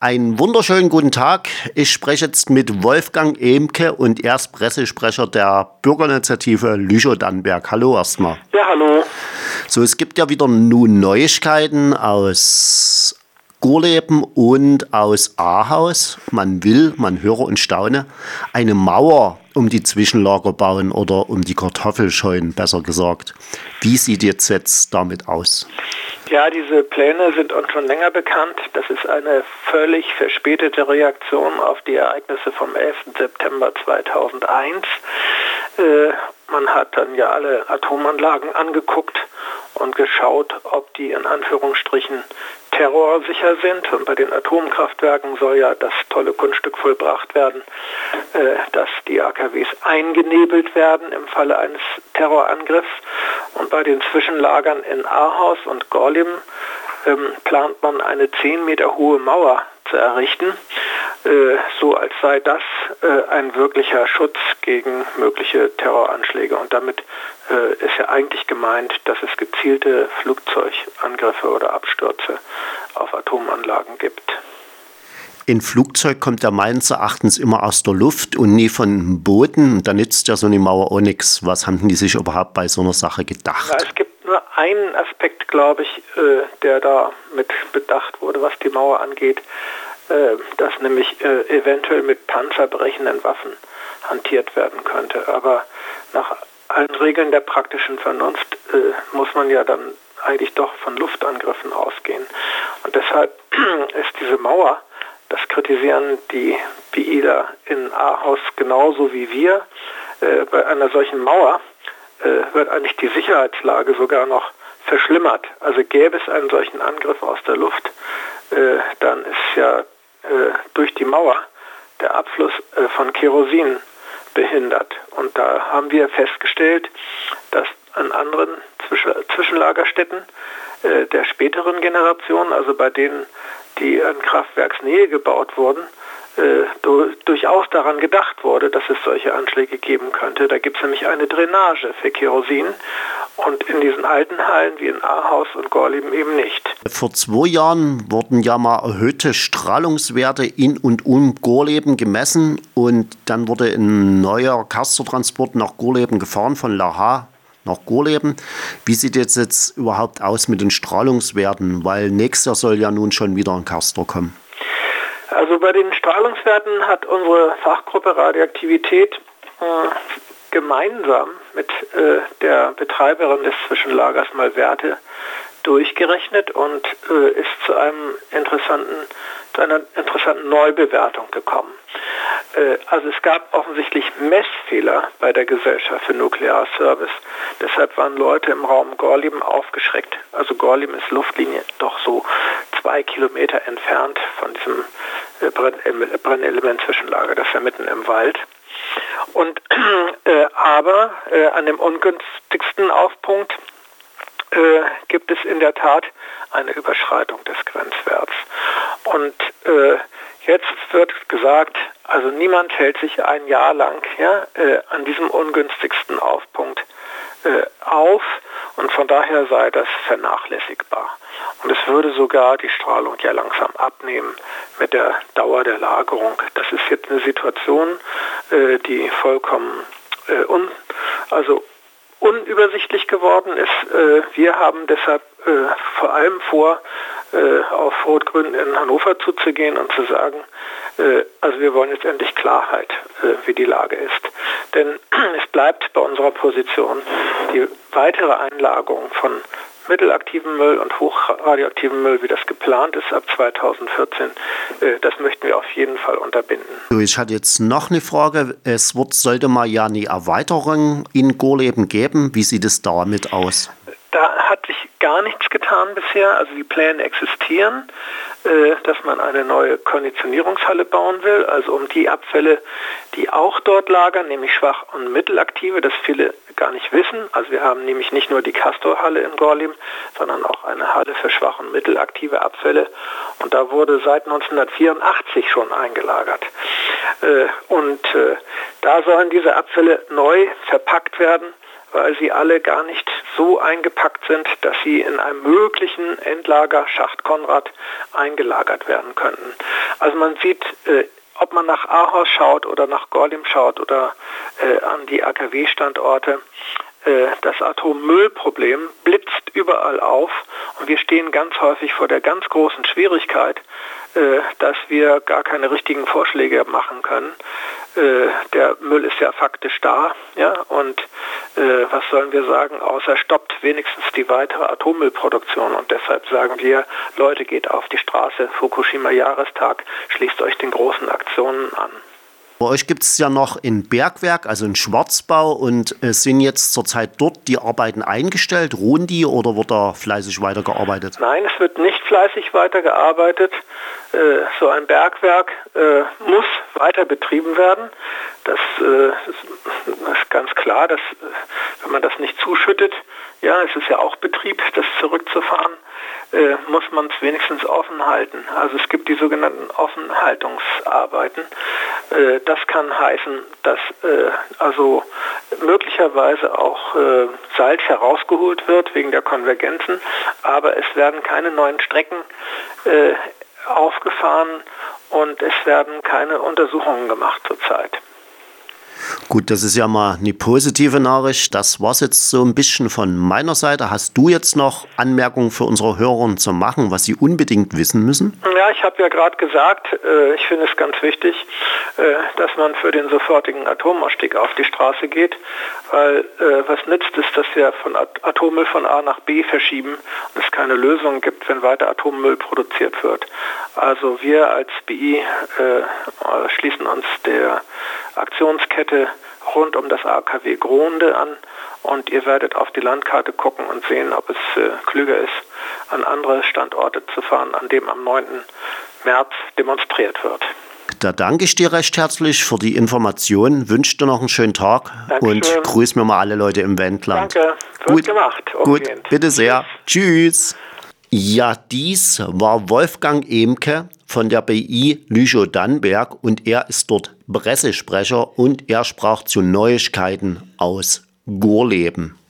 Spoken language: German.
Einen wunderschönen guten Tag. Ich spreche jetzt mit Wolfgang Emke und er ist Pressesprecher der Bürgerinitiative Lüchow-Dannenberg. Hallo erstmal. Ja, hallo. So, es gibt ja wieder nun Neuigkeiten aus Gorleben und aus Ahaus. Man will, man höre und staune, eine Mauer um die Zwischenlager bauen oder um die Kartoffelscheunen, besser gesagt. Wie sieht jetzt, jetzt damit aus? Ja, diese Pläne sind uns schon länger bekannt. Das ist eine völlig verspätete Reaktion auf die Ereignisse vom 11. September 2001. Äh, man hat dann ja alle Atomanlagen angeguckt und geschaut, ob die in Anführungsstrichen terrorsicher sind. Und bei den Atomkraftwerken soll ja das tolle Kunststück vollbracht werden, äh, dass die AKWs eingenebelt werden im Falle eines Terrorangriffs. Und bei den Zwischenlagern in Ahaus und Gorlim ähm, plant man eine 10 Meter hohe Mauer zu errichten, so als sei das äh, ein wirklicher Schutz gegen mögliche Terroranschläge. Und damit äh, ist ja eigentlich gemeint, dass es gezielte Flugzeugangriffe oder Abstürze auf Atomanlagen gibt. Ein Flugzeug kommt ja meines Erachtens immer aus der Luft und nie von Boden. Da nützt ja so eine Mauer auch nichts. Was haben die sich überhaupt bei so einer Sache gedacht? Ja, es gibt nur einen Aspekt, glaube ich, äh, der da mit bedacht wurde, was die Mauer angeht, äh, dass nämlich äh, eventuell mit panzerbrechenden Waffen hantiert werden könnte. Aber nach allen Regeln der praktischen Vernunft äh, muss man ja dann eigentlich doch von Luftangriffen ausgehen. Und deshalb ist diese Mauer, das kritisieren die BIDA in Ahaus genauso wie wir, äh, bei einer solchen Mauer äh, wird eigentlich die Sicherheitslage sogar noch verschlimmert. Also gäbe es einen solchen Angriff aus der Luft, äh, dann ist ja äh, durch die Mauer der Abfluss äh, von Kerosin behindert. Und da haben wir festgestellt, dass an anderen Zwischen Zwischenlagerstätten äh, der späteren Generation, also bei denen, die in Kraftwerksnähe gebaut wurden, durchaus daran gedacht wurde, dass es solche Anschläge geben könnte. Da gibt es nämlich eine Drainage für Kerosin und in diesen alten Hallen wie in Ahaus und Gorleben eben nicht. Vor zwei Jahren wurden ja mal erhöhte Strahlungswerte in und um Gorleben gemessen und dann wurde ein neuer Castertransport nach Gorleben gefahren von Laha nach Gorleben. Wie sieht jetzt, jetzt überhaupt aus mit den Strahlungswerten? Weil nächstes Jahr soll ja nun schon wieder ein Caster kommen. Also bei den Strahlungswerten hat unsere Fachgruppe Radioaktivität äh, gemeinsam mit äh, der Betreiberin des Zwischenlagers mal Werte durchgerechnet und äh, ist zu einem interessanten zu einer interessanten Neubewertung gekommen. Äh, also es gab offensichtlich Messfehler bei der Gesellschaft für Nuklearservice. Deshalb waren Leute im Raum Gorleben aufgeschreckt. Also Gorleben ist Luftlinie doch so zwei Kilometer entfernt von diesem Brennelement-Zwischenlager. Das ist ja mitten im Wald. Und äh, aber äh, an dem ungünstigsten Aufpunkt äh, gibt es in der Tat eine Überschreitung des Grenzwerts. Und äh, jetzt wird gesagt, also niemand hält sich ein Jahr lang ja, äh, an diesem ungünstigsten Aufpunkt äh, auf und von daher sei das vernachlässigbar. Und es würde sogar die Strahlung ja langsam abnehmen mit der Dauer der Lagerung. Das ist jetzt eine Situation, äh, die vollkommen äh, un, also unübersichtlich geworden ist. Äh, wir haben deshalb vor allem vor, äh, auf Rot-Grün in Hannover zuzugehen und zu sagen, äh, also wir wollen jetzt endlich Klarheit, äh, wie die Lage ist. Denn es bleibt bei unserer Position die weitere Einlagerung von mittelaktiven Müll und hochradioaktiven Müll, wie das geplant ist ab 2014, äh, das möchten wir auf jeden Fall unterbinden. Ich hatte jetzt noch eine Frage. Es wird, sollte mal ja eine Erweiterung in Gorleben geben. Wie sieht es damit aus? Gar nichts getan bisher. Also die Pläne existieren, äh, dass man eine neue Konditionierungshalle bauen will, also um die Abfälle, die auch dort lagern, nämlich schwach und mittelaktive, das viele gar nicht wissen. Also wir haben nämlich nicht nur die Castor-Halle in Gorlim, sondern auch eine Halle für schwach und mittelaktive Abfälle. Und da wurde seit 1984 schon eingelagert. Äh, und äh, da sollen diese Abfälle neu verpackt werden weil sie alle gar nicht so eingepackt sind, dass sie in einem möglichen Endlager Schacht Konrad eingelagert werden könnten. Also man sieht äh, ob man nach Ahaus schaut oder nach Gorlim schaut oder äh, an die AKW-Standorte, äh, das Atommüllproblem blitzt überall auf und wir stehen ganz häufig vor der ganz großen Schwierigkeit, dass wir gar keine richtigen Vorschläge machen können. Äh, der Müll ist ja faktisch da, ja, und was sollen wir sagen, außer stoppt wenigstens die weitere Atommüllproduktion. Und deshalb sagen wir, Leute, geht auf die Straße, Fukushima Jahrestag, schließt euch den großen Aktionen an. Bei euch gibt es ja noch ein Bergwerk, also ein Schwarzbau und äh, sind jetzt zurzeit dort die Arbeiten eingestellt? Ruhen die oder wird da fleißig weitergearbeitet? Nein, es wird nicht fleißig weitergearbeitet. Äh, so ein Bergwerk äh, muss weiter betrieben werden. Das, ist ganz klar, dass wenn man das nicht zuschüttet, ja, es ist ja auch Betrieb, das zurückzufahren, äh, muss man es wenigstens offen halten. Also es gibt die sogenannten Offenhaltungsarbeiten. Äh, das kann heißen, dass äh, also möglicherweise auch äh, Salz herausgeholt wird wegen der Konvergenzen, aber es werden keine neuen Strecken aufgefahren und es werden keine Untersuchungen gemacht zurzeit. Gut, das ist ja mal eine positive Nachricht. Das war es jetzt so ein bisschen von meiner Seite. Hast du jetzt noch Anmerkungen für unsere Hörer zu machen, was sie unbedingt wissen müssen? Ja, ich habe ja gerade gesagt, äh, ich finde es ganz wichtig, äh, dass man für den sofortigen Atomausstieg auf die Straße geht, weil äh, was nützt es, dass wir von Atommüll von A nach B verschieben und es keine Lösung gibt, wenn weiter Atommüll produziert wird. Also wir als BI schließen uns der Aktionskette rund um das AKW Gronde an und ihr werdet auf die Landkarte gucken und sehen, ob es äh, klüger ist, an andere Standorte zu fahren, an dem am 9. März demonstriert wird. Da danke ich dir recht herzlich für die Information, wünsche dir noch einen schönen Tag Dankeschön. und grüß mir mal alle Leute im Wendland. Danke, wird Gut. gemacht. Gut, bitte sehr. Tschüss. Ja, dies war Wolfgang Emke von der BI Lüchow-Dannenberg und er ist dort Pressesprecher und er sprach zu Neuigkeiten aus Gorleben.